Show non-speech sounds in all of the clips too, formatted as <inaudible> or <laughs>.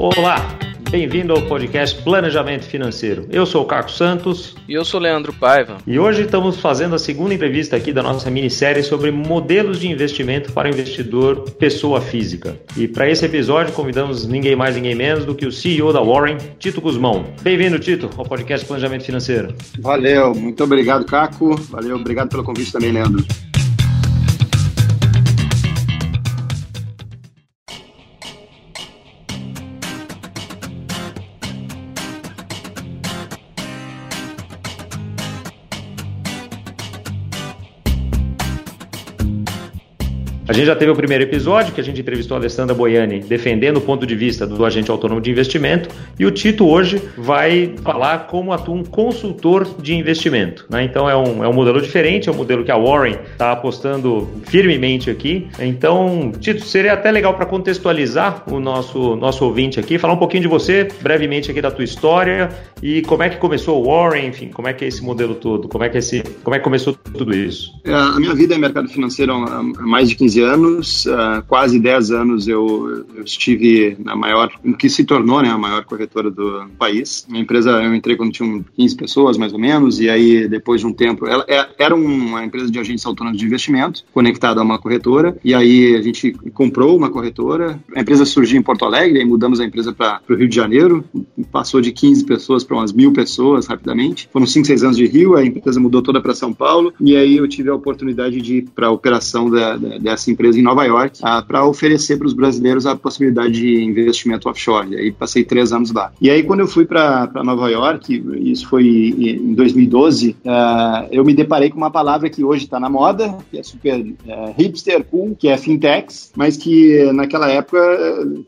Olá, bem-vindo ao podcast Planejamento Financeiro. Eu sou o Caco Santos. E eu sou o Leandro Paiva. E hoje estamos fazendo a segunda entrevista aqui da nossa minissérie sobre modelos de investimento para o investidor pessoa física. E para esse episódio convidamos ninguém mais, ninguém menos do que o CEO da Warren, Tito Guzmão. Bem-vindo, Tito, ao podcast Planejamento Financeiro. Valeu, muito obrigado, Caco. Valeu, obrigado pelo convite também, Leandro. A gente já teve o primeiro episódio, que a gente entrevistou a Alessandra Boiani, defendendo o ponto de vista do agente autônomo de investimento, e o Tito hoje vai falar como atua um consultor de investimento. Né? Então é um, é um modelo diferente, é um modelo que a Warren está apostando firmemente aqui. Então, Tito, seria até legal para contextualizar o nosso, nosso ouvinte aqui, falar um pouquinho de você, brevemente aqui da tua história, e como é que começou o Warren, enfim, como é que é esse modelo todo, como é que, é esse, como é que começou tudo isso? É, a minha vida é mercado financeiro há mais de 15 anos, uh, quase 10 anos eu, eu, estive na maior, que se tornou né, a maior corretora do país. Minha empresa, eu entrei quando tinha 15 pessoas, mais ou menos, e aí depois de um tempo, ela é, era uma empresa de agentes autônomos de investimento, conectada a uma corretora, e aí a gente comprou uma corretora, a empresa surgiu em Porto Alegre, aí mudamos a empresa para o Rio de Janeiro, passou de 15 pessoas para umas mil pessoas rapidamente, foram 5, 6 anos de Rio, a empresa mudou toda para São Paulo, e aí eu tive a oportunidade de ir para a operação da, da, dessa empresa em Nova York uh, para oferecer para os brasileiros a possibilidade de investimento offshore. E aí passei três anos lá. E aí quando eu fui para Nova York, isso foi em 2012, uh, ah, eu me deparei com uma palavra que hoje está na moda, que é super uh, hipster, cool, que é fintechs, mas que naquela época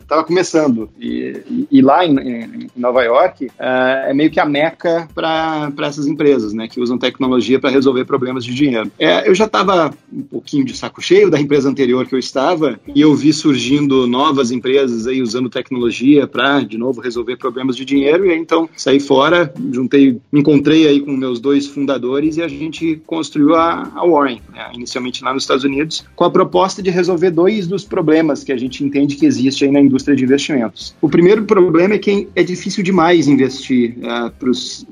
estava começando. E, e, e, lá em, em Nova York é meio que a meca para essas empresas, né, que usam tecnologia para resolver problemas de dinheiro. É, eu já estava um pouquinho de saco cheio da empresa anterior que eu estava e eu vi surgindo novas empresas aí usando tecnologia para, de novo, resolver problemas de dinheiro e aí, então saí fora, juntei, me encontrei aí com meus dois fundadores e a gente construiu a, a Warren, né, inicialmente lá nos Estados Unidos, com a proposta de resolver dois dos problemas que a gente entende que existe aí na indústria de investimentos. O primeiro problema é que é difícil demais investir uh,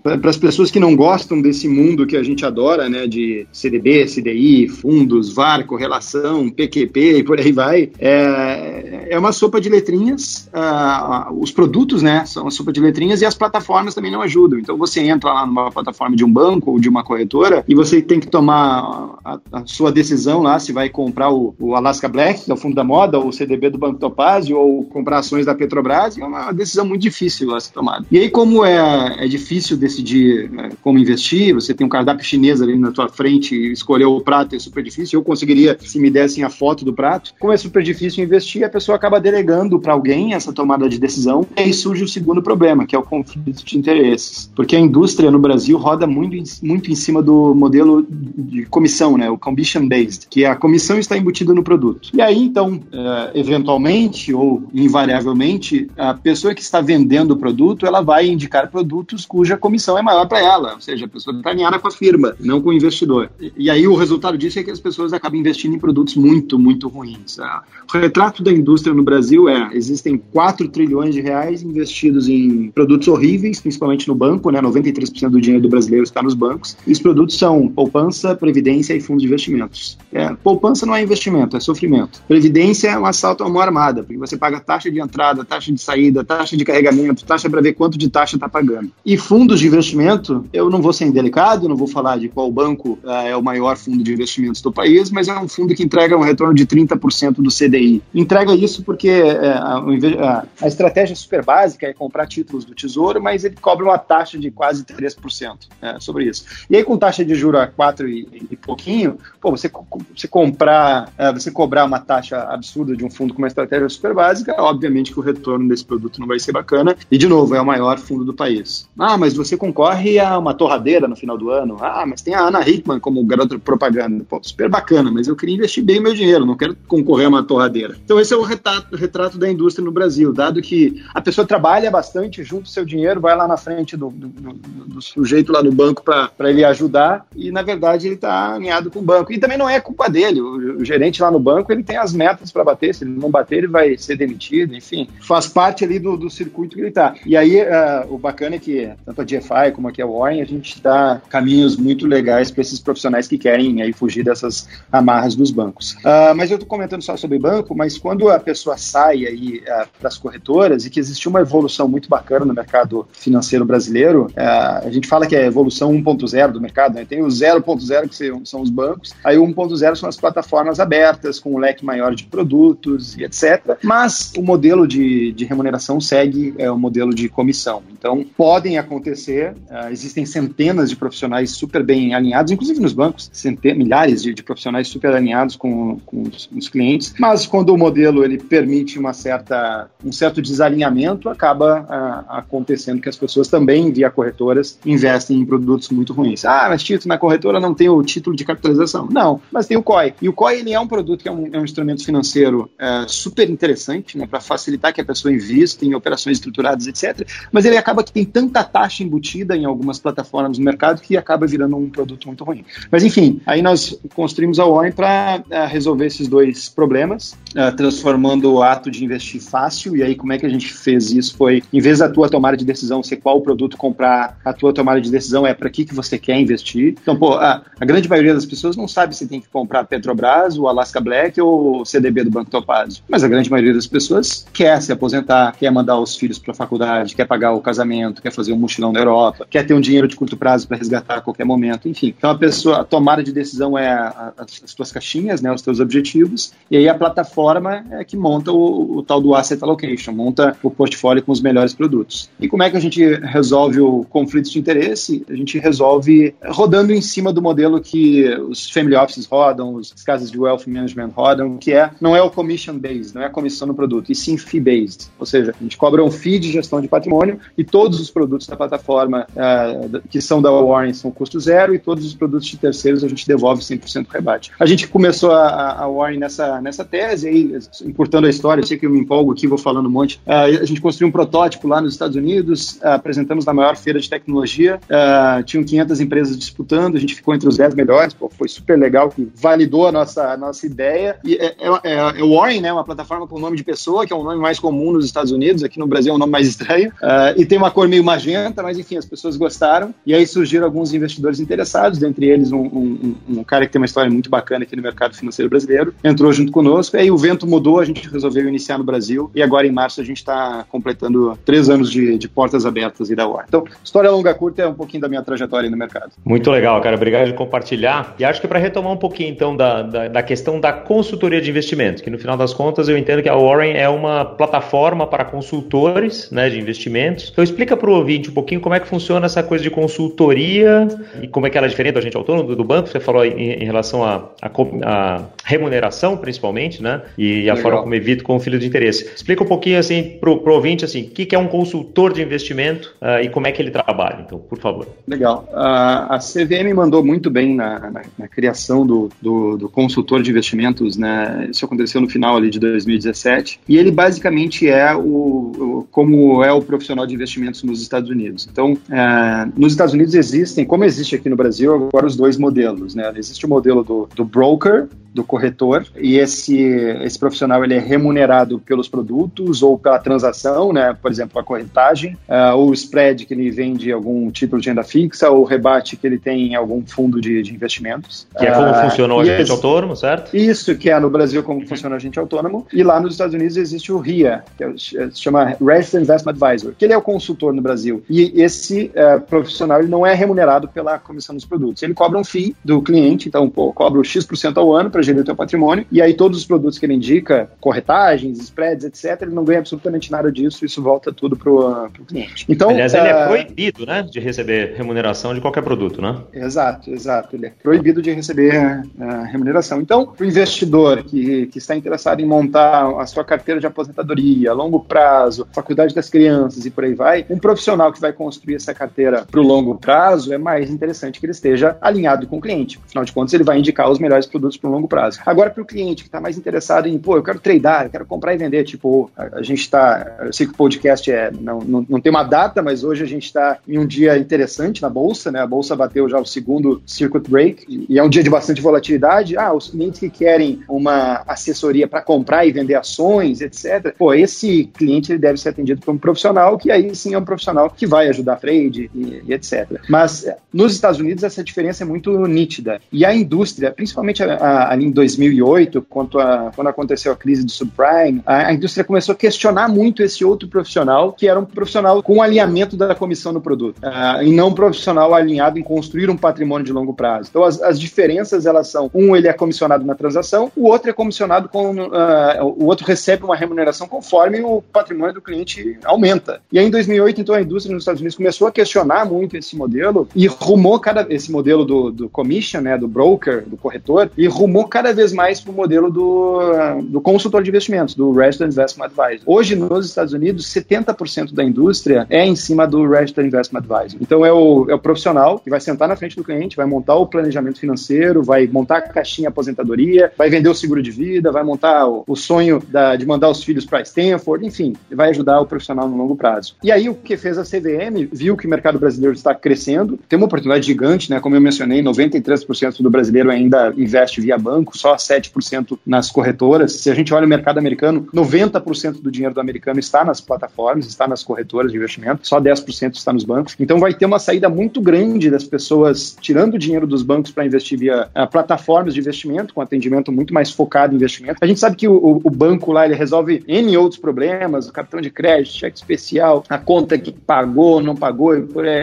para as pessoas que não gostam desse mundo que a gente adora, né, de CDB, CDI, fundos, VAR, correlação, PQP e por aí vai, é, é uma sopa de letrinhas. Uh, os produtos, né, são uma sopa de letrinhas e as plataformas também não ajudam. Então você entra lá numa plataforma de um banco ou de uma corretora e você tem que tomar a, a sua decisão lá se vai comprar o, o, Alaska Black, que é o fundo da moda, ou o CDB do Banco Topazio, ou comprar ações da Petrobras. É uma decisão muito difícil a ser tomada. E aí, como é, é difícil decidir né, como investir, você tem um cardápio chinês ali na tua frente escolher o prato é super difícil. Eu conseguiria, se me dessem a foto do prato. Como é super difícil investir, a pessoa acaba delegando para alguém essa tomada de decisão. E aí surge o segundo problema, que é o conflito de interesses. Porque a indústria no Brasil roda muito, muito em cima do modelo de comissão, né? O commission based, que a comissão está embutida no produto. E aí, então, eh, eventualmente ou invariavelmente, a pessoa que está vendendo o produto, ela vai indicar produtos cuja comissão é maior para ela, ou seja, a pessoa está alinhada com a firma, não com o investidor. E aí o resultado disso é que as pessoas acabam investindo em produtos muito, muito ruins. Ah, o retrato da indústria no Brasil é: existem 4 trilhões de reais investidos em produtos horríveis, principalmente no banco, né? 93% do dinheiro do brasileiro está nos bancos. E os produtos são poupança, previdência e fundos de investimentos. É, poupança não é investimento, é sofrimento. Previdência é um assalto a mão armada, porque você paga taxa de entrada, taxa de saída, taxa de carregamento, taxa para ver quanto de taxa está pagando. E fundos de investimento, eu não vou ser indelicado, não vou falar de qual banco uh, é o maior fundo de investimentos do país, mas é um fundo que entrega um retorno de 30% do CDI. Entrega isso porque é, a, a, estratégia super básica é comprar títulos do Tesouro, mas ele cobra uma taxa de quase 3% é, sobre isso. E aí, com taxa de juros a 4 e, e pouquinho, pô, você, você comprar, é, você cobrar uma taxa absurda de um fundo com uma estratégia super básica, obviamente que o retorno desse produto não vai ser bacana. E, de novo, é o maior fundo do país. Ah, mas você concorre a uma torradeira no final do ano. Ah, mas tem a Ana Hickman como garota propaganda. Pô, super bacana, mas eu queria investir bem meu dinheiro, não quero concorrer a uma torradeira. Então esse é o retrato, retrato da indústria no Brasil, dado que a pessoa trabalha bastante, junta o seu dinheiro, vai lá na frente do, do, do, do sujeito lá no banco para ele ajudar e na verdade ele está alinhado com o banco. E também não é culpa dele, o, o gerente lá no banco ele tem as metas para bater, se ele não bater ele vai ser demitido, enfim, faz parte ali do, do circuito que ele está. E aí uh, o bacana é que tanto a GFI como aqui a Warren, a gente dá caminhos muito legais para esses profissionais que querem aí fugir dessas amarras dos bancos. Uh, mas eu estou comentando só sobre banco, mas quando a pessoa sai aí uh, para as corretoras e que existe uma evolução muito bacana no mercado financeiro brasileiro, uh, a gente fala que é a evolução 1.0 do mercado, né? tem o 0.0 que são os bancos, aí o 1.0 são as plataformas abertas com um leque maior de produtos e etc. Mas o modelo de, de remuneração segue é, o modelo de comissão. Então podem acontecer, existem centenas de profissionais super bem alinhados, inclusive nos bancos, centenas, milhares de, de profissionais super alinhados com, com os, os, clientes, mas quando o modelo ele permite uma certa, um certo desalinhamento, acaba ah, acontecendo que as pessoas também, via corretoras, investem em produtos muito ruins. Ah, mas Tito, na corretora não tem o título de capitalização. Não, mas tem o COI. E o COI ele é um produto que é um, é um instrumento financeiro é, super interessante né, para facilitar que a pessoa invista em operações estruturadas, etc. Mas ele acaba que tem tanta taxa embutida em algumas plataformas no mercado que acaba virando um produto muito ruim. Mas enfim, aí nós construímos a OIM para uh, resolver esses dois problemas, uh, transformando o ato de investir fácil. E aí, como é que a gente fez isso? Foi, em vez da tua tomada de decisão ser qual produto comprar, a tua tomada de decisão é para que, que você quer investir. Então, pô, a, a, grande maioria das pessoas não sabe se tem que comprar Petrobras, o Alaska Black ou o CDB do Banco Topazio. Mas a grande maioria das pessoas quer se aposentar, quer mandar os filhos para a faculdade, quer pagar o casamento, quer fazer um mochilão na Europa, quer ter um dinheiro de curto prazo para resgatar a qualquer momento. Enfim, então a pessoa, a tomada de decisão é a, a, as tuas caixinhas, né, os teus objetivos, e aí a plataforma é que monta o, o, tal do asset allocation, monta o portfólio com os melhores produtos. E como é que a gente resolve o conflito de interesse? A gente resolve rodando em cima do modelo que os family offices rodam, as casas de wealth management rodam, que é não é o commission based, não é a comissão no produto, e sim fee based. Ou seja, a gente cobra um fee de gestão de patrimônio e todos os produtos da plataforma uh, que são da Warren são custo zero e todos os produtos de terceiros a gente devolve 100% rebate. A gente começou a, a Warren nessa, nessa tese, aí, importando a história, eu sei que eu me empolgo aqui, vou falando um monte. Uh, a gente construiu um protótipo lá nos Estados Unidos, uh, apresentamos na maior feira de tecnologia, uh, tinham 500 empresas disputando, a gente ficou entre os 10 melhores, pô, foi super legal, que validou a nossa, a nossa ideia. E é, é, é, Warren, né, uma plataforma com nome de pessoa, que é um nome mais comum nos Estados Unidos, aqui no Brasil é um nome mais estranho, e tem uma cor meio magenta, mas enfim, as pessoas gostaram, e aí surgiram alguns investidores interessados, dentre eles um, um, um cara que tem uma história muito bacana aqui no mercado financeiro brasileiro, entrou junto conosco, aí o vento mudou, a gente resolveu iniciar no Brasil, e agora em março a gente está completando três anos de, de, portas abertas e da UAR. Então, história longa curta é um pouquinho da minha trajetória no mercado. Muito legal, cara, obrigado por compartilhar. E acho que para retomar um pouquinho então da, da, da, questão da consultoria de investimento, que no final das contas eu entendo que a Warren é uma plataforma para consultores né, de investimentos. Então explica para o ouvinte um pouquinho como é que funciona essa coisa de consultoria e como é que ela é diferente do agente autônomo do, banco. Você falou em, em relação à remuneração, principalmente, né? E a Legal. forma como evita conflito de interesse. Explica um pouquinho assim para o ouvinte assim, o que, que, é um consultor de investimento uh, e como é que ele trabalha. Então, por favor. Legal. Uh, a CVM mandou muito bem na, na, na criação do, do, do, consultor de investimentos, né? Isso aconteceu no final ali de 2017. E ele basicamente é o, o como é o profissional de investimentos nos Estados Unidos. Então, uh, nos Estados Unidos existem, como existe aqui no Brasil, agora os dois modelos, né? Existe o modelo do, do broker, do corretor e esse esse profissional ele é remunerado pelos produtos ou pela transação, né? Por exemplo, a corretagem, uh, ou o spread que ele vende algum título de renda fixa ou o rebate que ele tem em algum fundo de, de investimentos. Que é como uh, funciona o agente autônomo, certo? Isso que é no Brasil como funciona o agente autônomo e lá nos Estados Unidos existe o RIA, que é, se chama Registered Investment Advisor, que ele é o consultor no Brasil e esse uh, profissional ele não é remunerado pela comissão dos produtos, ele cobra um FII do cliente, então pô, cobra o X% ao ano para gerir o teu patrimônio, e aí todos os produtos que ele indica, corretagens, spreads, etc., ele não ganha absolutamente nada disso, isso volta tudo para o cliente. Então, Aliás, ele é ah, proibido, né, de receber remuneração de qualquer produto, né? Exato, exato. Ele é proibido de receber uh, remuneração. Então, o investidor que, que está interessado em montar a sua carteira de aposentadoria, a longo prazo, faculdade das crianças e por aí vai, um profissional que vai construir essa carteira para o longo prazo é mais interessante que ele esteja alinhado com o cliente. Afinal de contas, ele vai indicar os melhores produtos para o longo prazo. Agora, para o cliente que está mais interessado em, pô, eu quero tradear, eu quero comprar e vender, tipo, a, gente está, eu sei que o podcast é, não, não, não tem uma data, mas hoje a gente está em um dia interessante na Bolsa, né? A Bolsa bateu já o segundo circuit break e é um dia de bastante volatilidade. Ah, os clientes que querem uma assessoria para comprar e vender ações, etc. Pô, esse cliente ele deve ser atendido por um profissional que aí sim é um profissional que vai ajudar a trade e, e etc. Mas eh, nos Estados Unidos essa diferença é muito nítida. E a indústria, principalmente ali em 2008, quando, a, quando aconteceu a crise do subprime, a, a, indústria começou a questionar muito esse outro profissional, que era um profissional com alinhamento da comissão no produto, uh, e não um profissional alinhado em construir um patrimônio de longo prazo. Então as, as diferenças elas são, um ele é comissionado na transação, o outro é comissionado com, uh, o outro recebe uma remuneração conforme o patrimônio do cliente aumenta. E aí em 2008, então a indústria nos Estados Unidos começou a questionar muito esse modelo e rumou cada esse modelo do, do commission, né, do broker, do corretor, e rumou cada vez mais para o modelo do, do consultor de investimentos, do Registered Investment Advisor. Hoje, nos Estados Unidos, 70% da indústria é em cima do Registered Investment Advisor. Então, é o, é o profissional que vai sentar na frente do cliente, vai montar o planejamento financeiro, vai montar a caixinha aposentadoria, vai vender o seguro de vida, vai montar o, o sonho da, de mandar os filhos para Stanford, enfim, vai ajudar o profissional no longo prazo. E aí, o que fez a CVM, viu que o mercado brasileiro está crescendo, tem uma oportunidade gigante, né? Como eu mencionei, 93% do brasileiro ainda investe via banco, só 7% nas corretoras. Se a gente olha o mercado americano, 90% do dinheiro do americano está nas plataformas, está nas corretoras de investimento, só 10% está nos bancos. Então vai ter uma saída muito grande das pessoas tirando o dinheiro dos bancos para investir via uh, plataformas de investimento, com atendimento muito mais focado em investimento. A gente sabe que o, o banco lá ele resolve N outros problemas, o cartão de crédito, cheque especial, a conta que pagou, não pagou,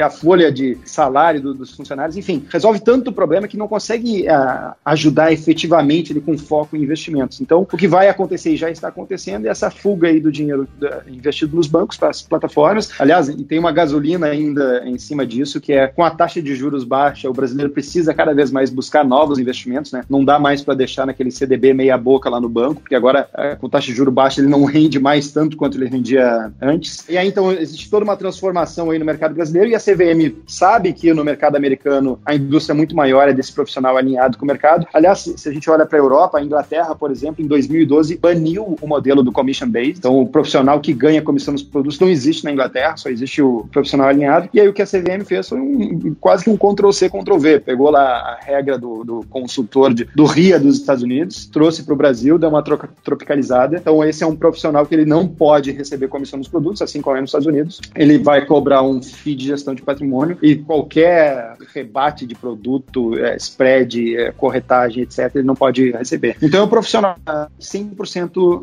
a folha de salário do, dos funcionários, enfim, resolve tanto problema que não consegue uh, ajudar efetivamente ele, com foco em investimentos. Então, o que vai acontecer e já está acontecendo é essa fuga aí do dinheiro investido nos bancos para as plataformas. Aliás, e tem uma gasolina ainda em cima disso, que é com a taxa de juros baixa, o brasileiro precisa cada vez mais buscar novos investimentos, né? Não dá mais para deixar naquele CDB meia boca lá no banco, porque agora uh, com taxa de juros baixa ele não rende mais tanto quanto ele rendia antes. E aí então existe toda uma transformação aí no mercado brasileiro e a CVM sabe que no mercado americano a indústria é muito maior é desse profissional alinhado com o mercado. Aliás, se a gente olha para a Europa, a Inglaterra, por exemplo, em 2012 baniu o modelo do commission based. Então, o profissional que ganha comissão nos produtos não existe na Inglaterra, só existe o profissional alinhado. E aí o que a CVM fez foi um, quase que um Ctrl-C, Ctrl-V. Pegou lá a regra do, do consultor de, do RIA dos Estados Unidos, trouxe para o Brasil, deu uma troca, tropicalizada. Então, esse é um profissional que ele não pode receber comissão nos produtos, assim como é nos Estados Unidos. Ele vai cobrar um FII de gestão de patrimônio e qualquer rebate de produto, é, spread, é, corretagem, etc., ele não pode receber. Então, é um profissional 100%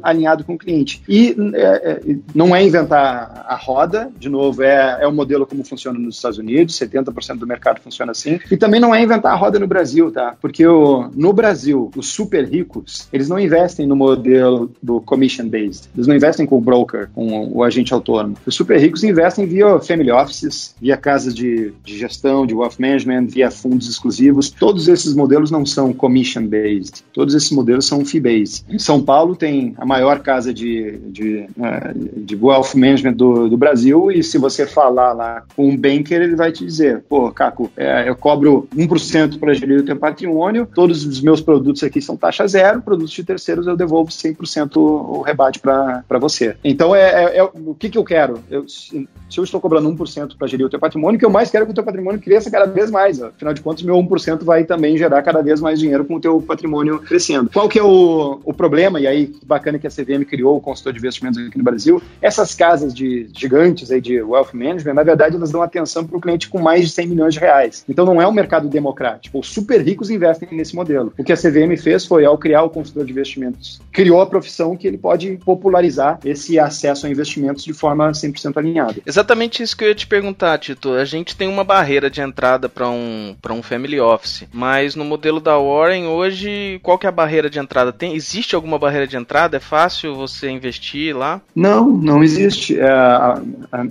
alinhado com o cliente. E é, é, não é inventar a roda, de novo, é, é o modelo como funciona nos Estados Unidos, 70% do mercado funciona assim. E também não é inventar a roda no Brasil, tá? Porque o, no Brasil, os super ricos, eles não investem no modelo do commission based. Eles não investem com o broker, com o agente autônomo. Os super ricos investem via family offices, via casas de, de gestão, de wealth management, via fundos exclusivos. Todos esses modelos não são commission based. Todos esses modelos são fee based. Em São Paulo tem a maior casa de, de, é, de wealth management do, do Brasil e se você falar lá com um banker, ele vai te dizer, pô, Caco, é, eu cobro 1% para gerir o teu patrimônio, todos os meus produtos aqui são taxa zero, produtos de terceiros eu devolvo 100% o rebate para você. Então, é, é, é, o que, que eu quero? Eu, se eu estou cobrando 1% para gerir o teu patrimônio, o que eu mais quero é que o teu patrimônio cresça cada vez mais. Afinal de contas, meu 1% vai também gerar cada vez mais dinheiro com o teu patrimônio crescendo. Qual que é o, o problema? E aí, bacana que a CVM criou o consultor de investimentos aqui no Brasil. Essas casas de gigantes aí de wealth management, na verdade, elas dão atenção para o cliente com mais de 100 milhões de reais. Então, não é um mercado democrático. Os super ricos investem nesse modelo. O que a CVM fez foi, ao criar o consultor de investimentos, criou a profissão que ele pode popularizar esse acesso a investimentos de forma 100% alinhada. Exatamente isso que eu ia te perguntar, Tito. A gente tem uma barreira de entrada para um, um family office, mas no modelo da Warren hoje, qual que é a barreira de entrada? Tem, existe alguma barreira de entrada? É fácil você investir lá? Não, não existe. É,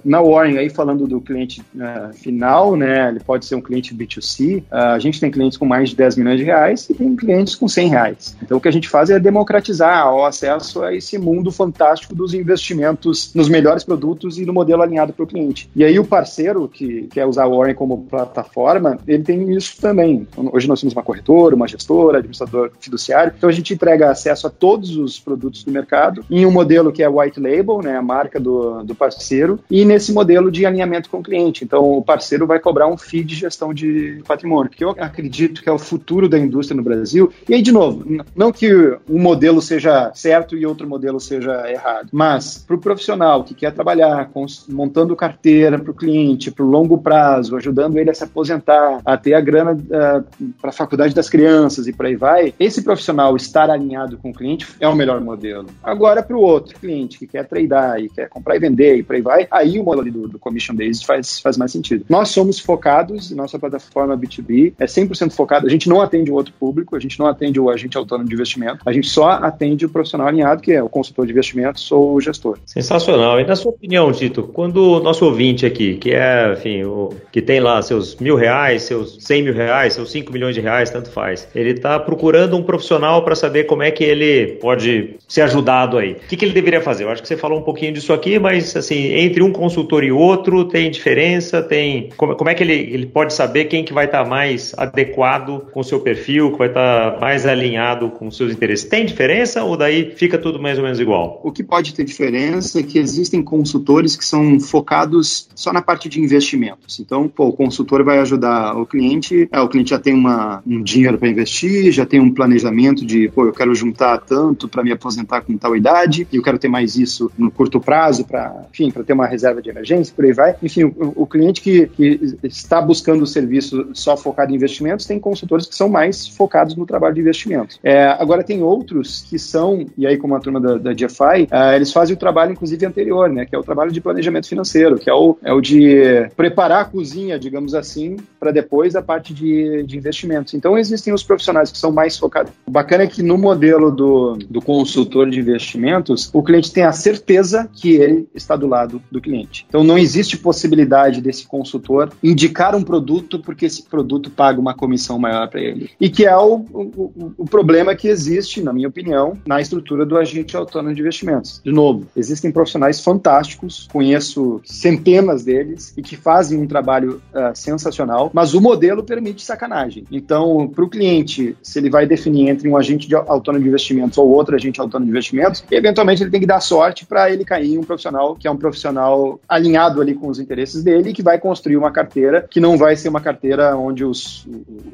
na Warren, aí falando do cliente é, final, né, ele pode ser um cliente B2C, é, a gente tem clientes com mais de 10 milhões de reais e tem clientes com 100 reais. Então o que a gente faz é democratizar o acesso a esse mundo fantástico dos investimentos nos melhores produtos e no modelo alinhado para o cliente. E aí o parceiro que quer usar a Warren como plataforma, ele tem isso também. Hoje nós temos uma corretora, uma gestora, prestador fiduciário. Então a gente entrega acesso a todos os produtos do mercado em um modelo que é white label, né, a marca do, do parceiro, e nesse modelo de alinhamento com o cliente. Então o parceiro vai cobrar um fee de gestão de patrimônio, que eu acredito que é o futuro da indústria no Brasil. E aí, de novo, não que um modelo seja certo e outro modelo seja errado, mas para o profissional que quer trabalhar montando carteira para o cliente, para o longo prazo, ajudando ele a se aposentar, a ter a grana uh, ah, para a faculdade das crianças e por aí vai, esse profissional estar alinhado com o cliente é o melhor modelo. Agora, para o outro cliente que quer tradear e quer comprar e vender e por aí vai, aí o modelo do, do commission based faz, faz mais sentido. Nós somos focados, nossa plataforma B2B é 100% focada, a gente não atende o outro público, a gente não atende o agente autônomo de investimento, a gente só atende o profissional alinhado, que é o consultor de investimentos ou o gestor. Sensacional. E na sua opinião, Tito, quando o nosso ouvinte aqui, que é, enfim, o, que tem lá seus mil reais, seus cem mil reais, seus cinco milhões de reais, tanto faz, ele está procurando um profissional para saber como é que ele pode ser ajudado aí. O que, que ele deveria fazer? Eu acho que você falou um pouquinho disso aqui, mas assim, entre um consultor e outro, tem diferença? Tem como, como é que ele, ele pode saber quem que vai estar tá mais adequado com o seu perfil, que vai estar tá mais alinhado com os seus interesses? Tem diferença ou daí fica tudo mais ou menos igual? O que pode ter diferença é que existem consultores que são focados só na parte de investimentos. Então, pô, o consultor vai ajudar o cliente, é, o cliente já tem uma, um dinheiro para investir, já tem um planejamento de, pô, eu quero juntar tanto para me aposentar com tal idade, e eu quero ter mais isso no curto prazo para, enfim, para ter uma reserva de emergência, por aí vai. Enfim, o, o cliente que, que está buscando o serviço só focado em investimentos, tem consultores que são mais focados no trabalho de investimentos. É, agora, tem outros que são, e aí como a turma da, da GFI, uh, eles fazem o trabalho, inclusive, anterior, né, que é o trabalho de planejamento financeiro, que é o, é o de preparar a cozinha, digamos assim, para depois a parte de, de investimentos. Então, existem os profissionais que são mais focados. O bacana é que no modelo do, do consultor de investimentos, o cliente tem a certeza que ele está do lado do cliente. Então, não existe possibilidade desse consultor indicar um produto porque esse produto paga uma comissão maior para ele. E que é o, o, o problema que existe, na minha opinião, na estrutura do agente autônomo de investimentos. De novo, existem profissionais fantásticos, conheço centenas deles e que fazem um trabalho uh, sensacional, mas o modelo permite sacanagem. Então, para o cliente, se ele vai definir entre um agente de autônomo de investimentos ou outro agente autônomo de investimentos, eventualmente ele tem que dar sorte para ele cair em um profissional que é um profissional alinhado ali com os interesses dele e que vai construir uma carteira que não vai ser uma carteira onde os,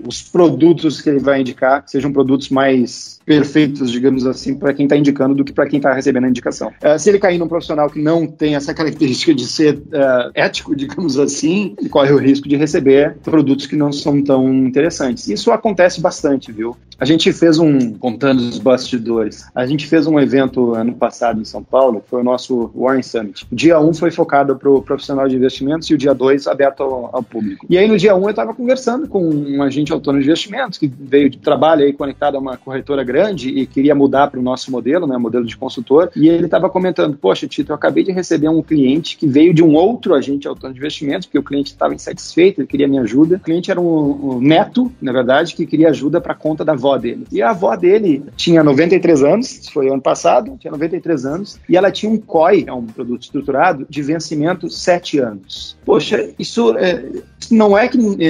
os produtos que ele vai indicar sejam produtos mais perfeitos, digamos assim, para quem está indicando do que para quem está recebendo a indicação. Uh, se ele cair num profissional que não tem essa característica de ser uh, ético, <laughs> digamos assim, ele corre o risco de receber produtos que não são tão interessantes. Isso acontece bastante, viu? A gente fez um, contando os bastidores, a gente fez um evento ano passado em São Paulo, que foi o nosso Warren Summit. O dia 1 um foi focado para o profissional de investimentos e o dia 2 aberto ao, ao, público. E aí no dia 1 um, eu estava conversando com um agente autônomo de investimentos que veio de trabalho aí conectado a uma corretora grande e queria mudar para o nosso modelo, né, modelo de consultor, e ele estava comentando, poxa Tito, eu acabei de receber um cliente que veio de um outro agente autônomo de investimentos, porque o cliente estava insatisfeito, ele queria minha ajuda. O cliente era um, um neto, na verdade, que queria ajuda para conta da dele. E a avó dele tinha 93 anos, foi ano passado, tinha 93 anos, e ela tinha um COI, é um produto estruturado, de vencimento 7 anos. Poxa, isso é, não é que é,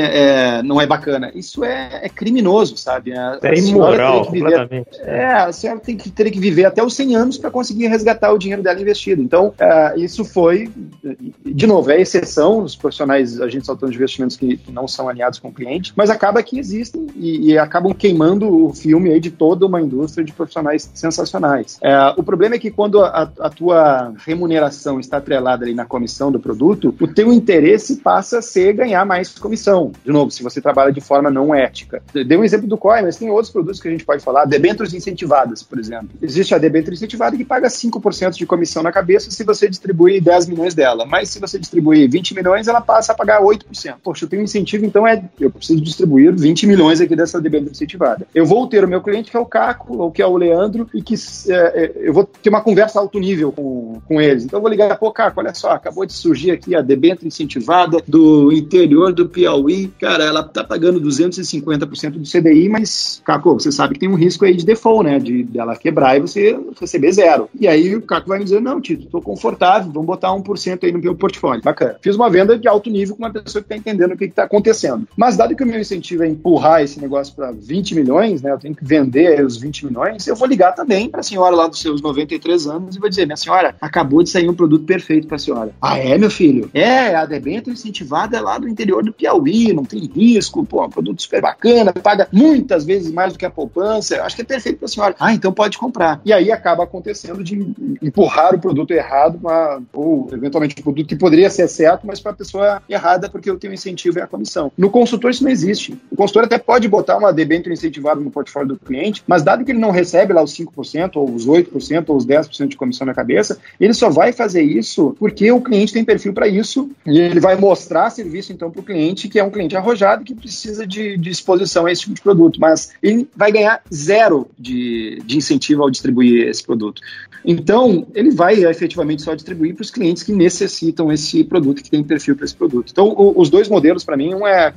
é, não é bacana, isso é, é criminoso, sabe? A, é imoral, completamente. É, a senhora tem que ter que viver até os 100 anos para conseguir resgatar o dinheiro dela investido. Então, uh, isso foi, de novo, é exceção, os profissionais, agentes autônomos de investimentos que não são alinhados com o cliente, mas acaba que existem e, e acabam queimando o filme aí de toda uma indústria de profissionais sensacionais. É, o problema é que quando a, a, tua remuneração está atrelada ali na comissão do produto, o teu interesse passa a ser ganhar mais comissão. De novo, se você trabalha de forma não ética. Dei um exemplo do COI, mas tem outros produtos que a gente pode falar, debêntures incentivadas, por exemplo. Existe a debênture incentivada que paga 5% de comissão na cabeça se você distribui 10 milhões dela, mas se você distribuir 20 milhões, ela passa a pagar 8%. Poxa, eu tenho um incentivo, então é eu preciso distribuir 20 milhões aqui dessa debênture incentivada. Eu vou ter o meu cliente que é o Caco, ou que é o Leandro, e que é, é, eu vou ter uma conversa alto nível com, com eles. Então eu vou ligar, pô, Caco, olha só, acabou de surgir aqui a debênture incentivada do interior do Piauí. Cara, ela tá pagando 250% do CDI, mas, Caco, você sabe que tem um risco aí de default, né? De dela quebrar e você receber zero. E aí o Caco vai me dizer, não, Tito, tô confortável, vamos botar 1% aí no meu portfólio. Bacana. Fiz uma venda de alto nível com uma pessoa que tá entendendo o que, que tá acontecendo. Mas dado que o meu incentivo é empurrar esse negócio para 20 milhões, milhões, né? Eu tenho que vender os 20 milhões, eu vou ligar também para a senhora lá dos seus 93 anos e vou dizer, minha senhora, acabou de sair um produto perfeito para a senhora. Ah, é, meu filho? É, a debênture incentivada é lá do interior do Piauí, não tem risco, pô, é um produto super bacana, paga muitas vezes mais do que a poupança, acho que é perfeito para a senhora. Ah, então pode comprar. E aí acaba acontecendo de empurrar o produto errado, pra, ou eventualmente um produto que poderia ser certo, mas para a pessoa errada, porque eu tenho incentivo e a comissão. No consultor isso não existe. O consultor até pode botar uma debênture incentivada no portfólio do cliente, mas dado que ele não recebe lá os 5%, ou os 8%, ou os 10% de comissão na cabeça, ele só vai fazer isso porque o cliente tem perfil para isso e ele vai mostrar serviço então para o cliente, que é um cliente arrojado que precisa de, de, exposição a esse tipo de produto, mas ele vai ganhar zero de, de incentivo ao distribuir esse produto. Então, ele vai efetivamente só distribuir para os clientes que necessitam esse produto, que tem perfil para esse produto. Então, o, os dois modelos, para mim, um é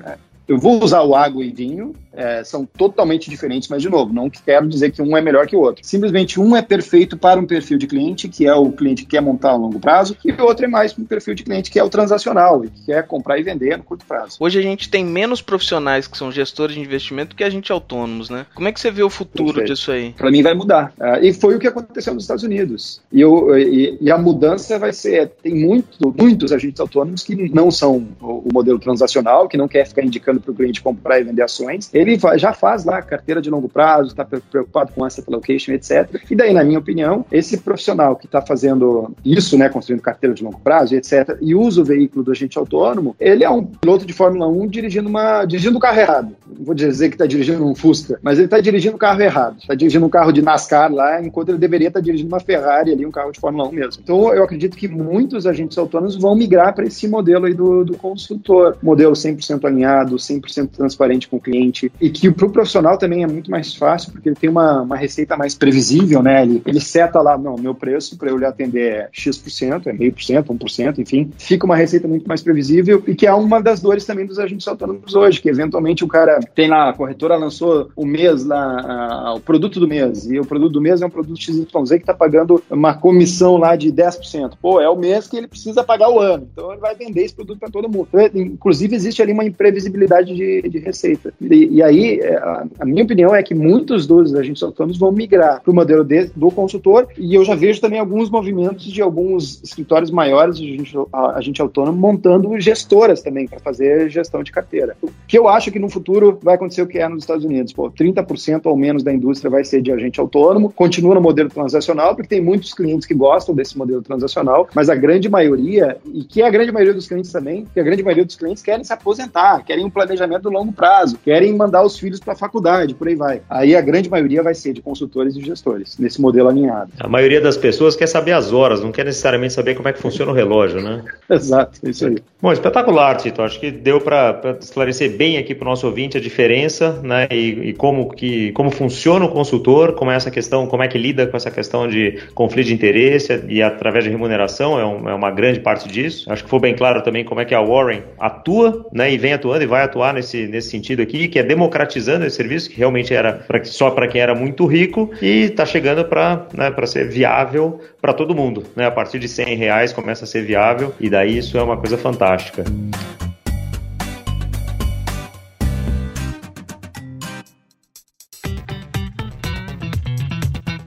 eu vou usar o água e vinho, é, são totalmente diferentes, mas de novo, não quero dizer que um é melhor que o outro. Simplesmente um é perfeito para um perfil de cliente, que é o cliente que quer montar a longo prazo, e o outro é mais para um perfil de cliente que é o transacional, e que quer comprar e vender no curto prazo. Hoje a gente tem menos profissionais que são gestores de investimento que a gente autônomos, né? Como é que você vê o futuro perfeito. disso aí? Para mim vai mudar. Uh, e foi o que aconteceu nos Estados Unidos. E, eu, e, e, a mudança vai ser, tem muito, muitos agentes autônomos que não são o, o modelo transacional, que não quer ficar indicando para o cliente comprar e vender ações. Ele já faz lá carteira de longo prazo, está preocupado com asset allocation, etc. E daí, na minha opinião, esse profissional que está fazendo isso, né, construindo carteira de longo prazo, etc., e usa o veículo do agente autônomo, ele é um piloto de Fórmula 1 dirigindo uma dirigindo o carro errado. Não vou dizer que está dirigindo um Fusca, mas ele está dirigindo o carro errado. Está dirigindo um carro de NASCAR lá, enquanto ele deveria estar tá dirigindo uma Ferrari ali, um carro de Fórmula 1 mesmo. Então, eu acredito que muitos agentes autônomos vão migrar para esse modelo aí do, do consultor. Modelo 100% alinhado, 100% transparente com o cliente e que para o profissional também é muito mais fácil porque ele tem uma, uma receita mais previsível, né? Ele, ele seta lá, não, meu preço para eu lhe atender é X%, é meio por cento, 1%, enfim, fica uma receita muito mais previsível e que é uma das dores também dos agentes autônomos hoje, que eventualmente o cara tem lá, a corretora lançou o mês lá, a, o produto do mês, e o produto do mês é um produto XYZ que está pagando uma comissão lá de 10%. Pô, é o mês que ele precisa pagar o ano, então ele vai vender esse produto para todo mundo. Então, inclusive, existe ali uma imprevisibilidade de, de receita. E, e aí, é, a, minha opinião é que muitos dos agentes autônomos vão migrar para o modelo de, do consultor, e eu já vejo também alguns movimentos de alguns escritórios maiores de agente, agente autônomo montando gestoras também para fazer gestão de carteira. O que eu acho que no futuro vai acontecer o que é nos Estados Unidos. Pô, 30% ou menos da indústria vai ser de agente autônomo, continua no modelo transacional, porque tem muitos clientes que gostam desse modelo transacional, mas a grande maioria, e que é a grande maioria dos clientes também, que a grande maioria dos clientes querem se aposentar, querem um planejamento longo longo prazo, querem mandar os filhos para a faculdade, por aí vai. Aí a grande maioria vai ser de consultores e gestores, nesse modelo alinhado. A maioria das pessoas quer saber as horas, não quer necessariamente saber como é que funciona o relógio, né? <laughs> Exato, é isso aí. Bom, espetacular, Tito. Acho que deu para esclarecer bem aqui para o nosso ouvinte a diferença, né? E, e, como, que, como funciona o consultor, como é essa questão, como é que lida com essa questão de conflito de interesse e através de remuneração é, um, é uma grande parte disso. Acho que foi bem claro também como é que a Warren atua, né? E vem atuando e vai atuar nesse, nesse sentido aqui, que é democratizando esse serviço, que realmente era pra, só para quem era muito rico e está chegando para né, ser viável para todo mundo. Né? A partir de 100 reais começa a ser viável e daí isso é uma coisa fantástica.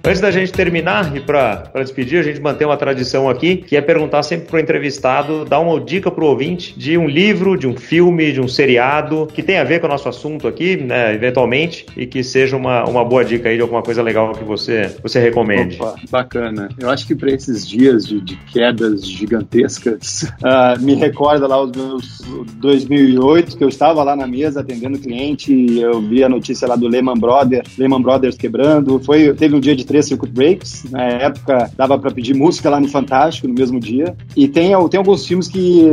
Antes da gente terminar e para despedir, a gente mantém uma tradição aqui, que é perguntar sempre para o entrevistado, dar uma dica para o ouvinte de um livro, de um filme, de um seriado que tenha a ver com o nosso assunto aqui, né, eventualmente, e que seja uma, uma boa dica aí de alguma coisa legal que você, você recomende. Opa, bacana. Eu acho que para esses dias de, de quedas gigantescas, uh, <laughs> me recorda lá os meus 2008, que eu estava lá na mesa atendendo cliente, e eu vi a notícia lá do Lehman Brothers, Lehman Brothers quebrando. Foi, teve um dia de três circuit breaks. Na época, dava para pedir música lá no Fantástico no mesmo dia. E tem, tem alguns filmes que,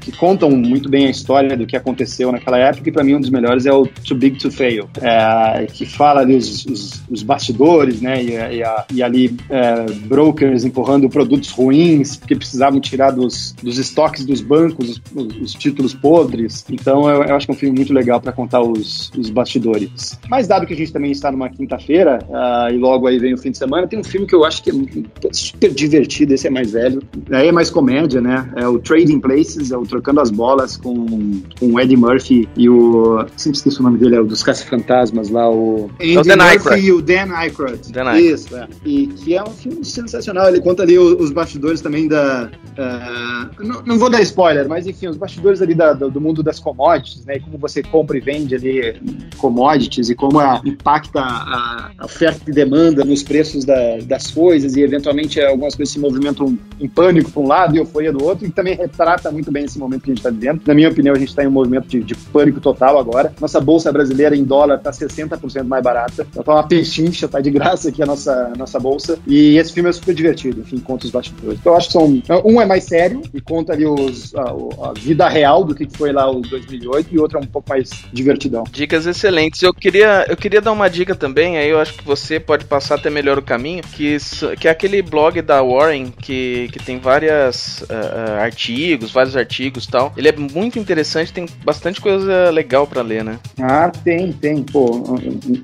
que contam muito bem a história do que aconteceu naquela época. E para mim, um dos melhores é o Too Big to Fail, é, que fala ali os, os, os bastidores, né? E, e, a, e ali é, brokers empurrando produtos ruins porque precisavam tirar dos, dos estoques dos bancos os, os títulos podres. Então, eu, eu, acho que é um filme muito legal para contar os, os bastidores. Mas, dado que a gente também está numa quinta-feira uh, e logo aí vem no fim de semana, tem um filme que eu acho que é super divertido, esse é mais velho. Aí é mais comédia, né? É o Trading Places, é o Trocando as Bolas com, com o Eddie Murphy e o. Sempre esqueci o nome dele, é o dos Caça-Fantasmas lá, o. Andy o Dan Murphy Aykroyd. e o Dan Aykroyd. Dan Aykroyd. Isso, é. E que é um filme sensacional. Ele conta ali os, os bastidores também da. Uh, não, não, vou dar spoiler, mas enfim, os bastidores ali da, do, do mundo das commodities, né? E como você compra e vende ali commodities e como a, impacta a, a oferta e demanda nos preços da, das coisas e eventualmente algumas coisas se movimentam em pânico para um lado e euforia do outro, e também retrata muito bem esse momento que a gente está vivendo. Na minha opinião, a gente está em um movimento de, de, pânico total agora. Nossa bolsa brasileira em dólar está 60% mais barata. Então tá uma pechincha, tá de graça aqui a nossa, nossa bolsa. E esse filme é super divertido, enfim, conta os bastidores. Então eu acho que são. Um é mais sério e conta ali os, a, a vida real do que foi lá o 2008 e outro é um pouco mais divertidão. Dicas excelentes. Eu queria, eu queria dar uma dica também, aí eu acho que você pode passar até melhor o caminho, que, que é aquele blog da Warren que, que tem várias uh, artigos, vários artigos tal. Ele é muito interessante, tem bastante coisa legal para ler, né? Ah, tem, tem. Pô,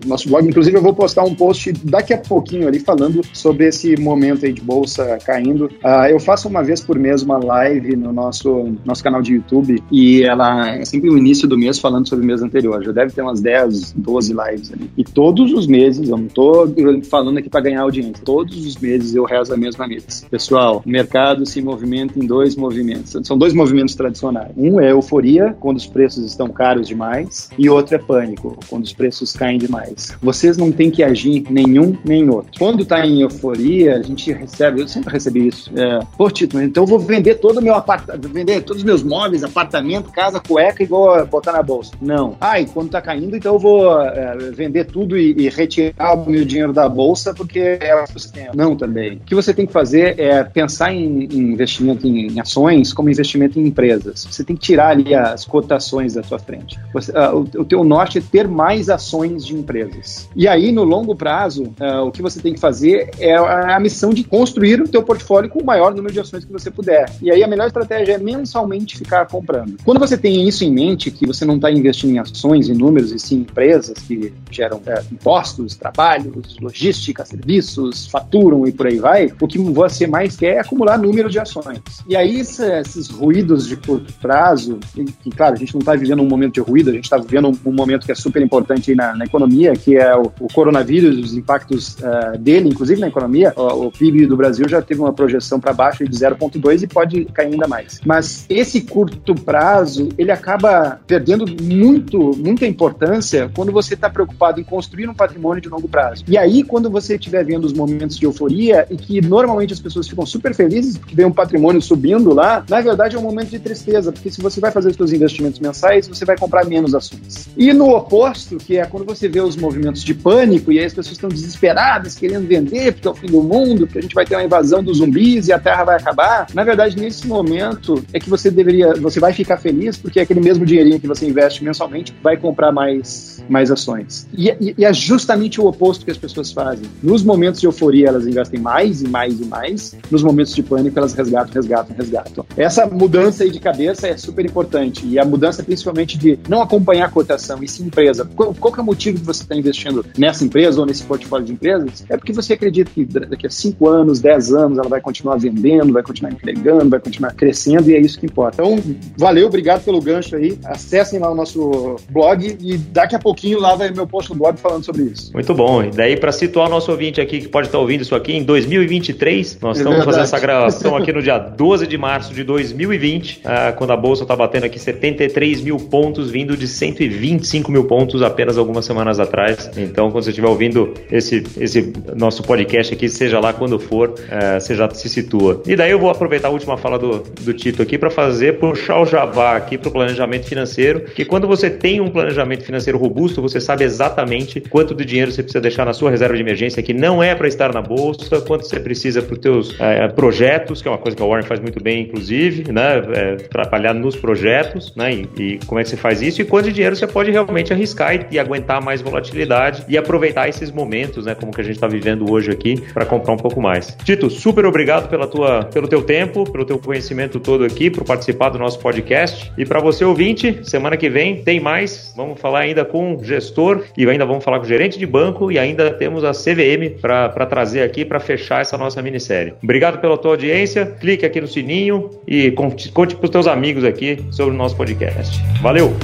nosso blog, inclusive, eu vou postar um post daqui a pouquinho ali falando sobre esse momento aí de bolsa caindo. Uh, eu faço uma vez por mês uma live no nosso, nosso canal de YouTube e ela é sempre o início do mês falando sobre o mês anterior. Já deve ter umas 10, 12 lives ali. E todos os meses, eu não tô falando aqui para ganhar audiência, todos os meses eu rezo a mesma mesa. Pessoal, o mercado se movimenta em dois movimentos. São dois movimentos tradicionais. Um é euforia, quando os preços estão caros demais, e outro é pânico, quando os preços caem demais. Vocês não têm que agir nenhum nem outro. Quando está em euforia, a gente recebe, eu sempre recebi isso. É, Pô, Tito, então eu vou vender todo o meu apartamento, vender todos os meus móveis, apartamento, casa, cueca e vou botar na bolsa. Não. Ah, e quando está caindo, então eu vou é, vender tudo e, e, retirar o meu dinheiro da bolsa porque é o sistema. Não, também. O que você tem que fazer é pensar em, em investimento em ações como investimento em empresas. Você tem que tirar ali as cotações da sua frente. Você, uh, o, o teu norte é ter mais ações de empresas. E aí, no longo prazo, uh, o que você tem que fazer é a, a missão de construir o teu portfólio com o maior número de ações que você puder. E aí a melhor estratégia é mensalmente ficar comprando. Quando você tem isso em mente, que você não está investindo em ações, em números, e sim em empresas que geram é, impostos, trabalhos, logística, serviços, faturam e por aí vai, o que você mais quer é acumular número de ações. E aí esses ruídos de curto prazo, que claro, a gente não está vivendo um momento de ruído, a gente está vivendo um, momento que é super importante na, na economia, que é o, o coronavírus, os impactos uh, dele, inclusive na economia. O, o, PIB do Brasil já teve uma projeção para baixo de 0,2 e pode cair ainda mais. Mas esse curto prazo, ele acaba perdendo muito, muita importância quando você está preocupado em construir um patrimônio de longo prazo. E aí, quando você estiver vendo os momentos de euforia e que normalmente as pessoas ficam super felizes porque vem um patrimônio subindo lá, na verdade é um momento de tristeza, porque se você vai fazer os seus investimentos mensais, você vai comprar menos ações. E no oposto, que é quando você vê os movimentos de pânico e aí as pessoas estão desesperadas, querendo vender porque é o fim do mundo, porque a gente vai ter uma invasão dos zumbis e a Terra vai acabar, na verdade, nesse momento é que você deveria, você vai ficar feliz porque aquele mesmo dinheirinho que você investe mensalmente vai comprar mais, mais ações. E, e, e é justamente o oposto que as pessoas fazem. Nos momentos de euforia, elas investem mais e mais e mais. Nos momentos de pânico, elas resgatam, resgatam, resgatam. Essa mudança aí de cabeça é super importante. E a mudança, principalmente, de não acompanhar a cotação, e sim empresa. Qual, qual é o motivo de você estar investindo nessa empresa ou nesse portfólio de empresas? É porque você acredita que daqui a 5 anos, 10 anos, ela vai continuar vendendo, vai continuar entregando, vai continuar crescendo, e é isso que importa. Então, valeu, obrigado pelo gancho aí. Acessem lá o nosso blog e daqui a pouquinho lá vai meu post no blog falando sobre isso. Muito bom. E daí, para situar o nosso ouvinte aqui, que pode estar ouvindo isso aqui em 2023, nós é estamos verdade. fazendo essa gravação aqui no <laughs> dia 12 de março de 2020, ah, quando a bolsa está batendo aqui 73 mil pontos, vindo de 125 mil pontos apenas algumas semanas atrás. Então, quando você estiver ouvindo esse, esse nosso podcast aqui, seja lá quando for, uh, você já se situa. E daí eu vou aproveitar a última fala do, do Tito aqui para fazer, puxar o Javá aqui para o planejamento financeiro, que quando você tem um planejamento financeiro robusto, você sabe exatamente quanto de dinheiro você precisa deixar na sua reserva de emergência, que não é para estar na bolsa, quanto você precisa para os seus uh, projetos, que é uma coisa que a Warren faz muito bem, inclusive, né? É, trabalhar nos projetos, né? E, e, como é que você faz isso e quanto de dinheiro você pode realmente arriscar e, e aguentar mais volatilidade e aproveitar esses momentos, né? Como que a gente está vivendo hoje aqui, para comprar um pouco mais. Tito, super obrigado pela tua, pelo teu tempo, pelo teu conhecimento todo aqui, por participar do nosso podcast. E para você ouvinte, semana que vem tem mais. Vamos falar ainda com o gestor e ainda vamos falar com o gerente de banco e ainda temos a CVM CVM para trazer aqui para fechar essa nossa minissérie. Obrigado pela tua audiência, clique aqui no sininho e conte, conte para os teus amigos aqui sobre o nosso podcast. Valeu!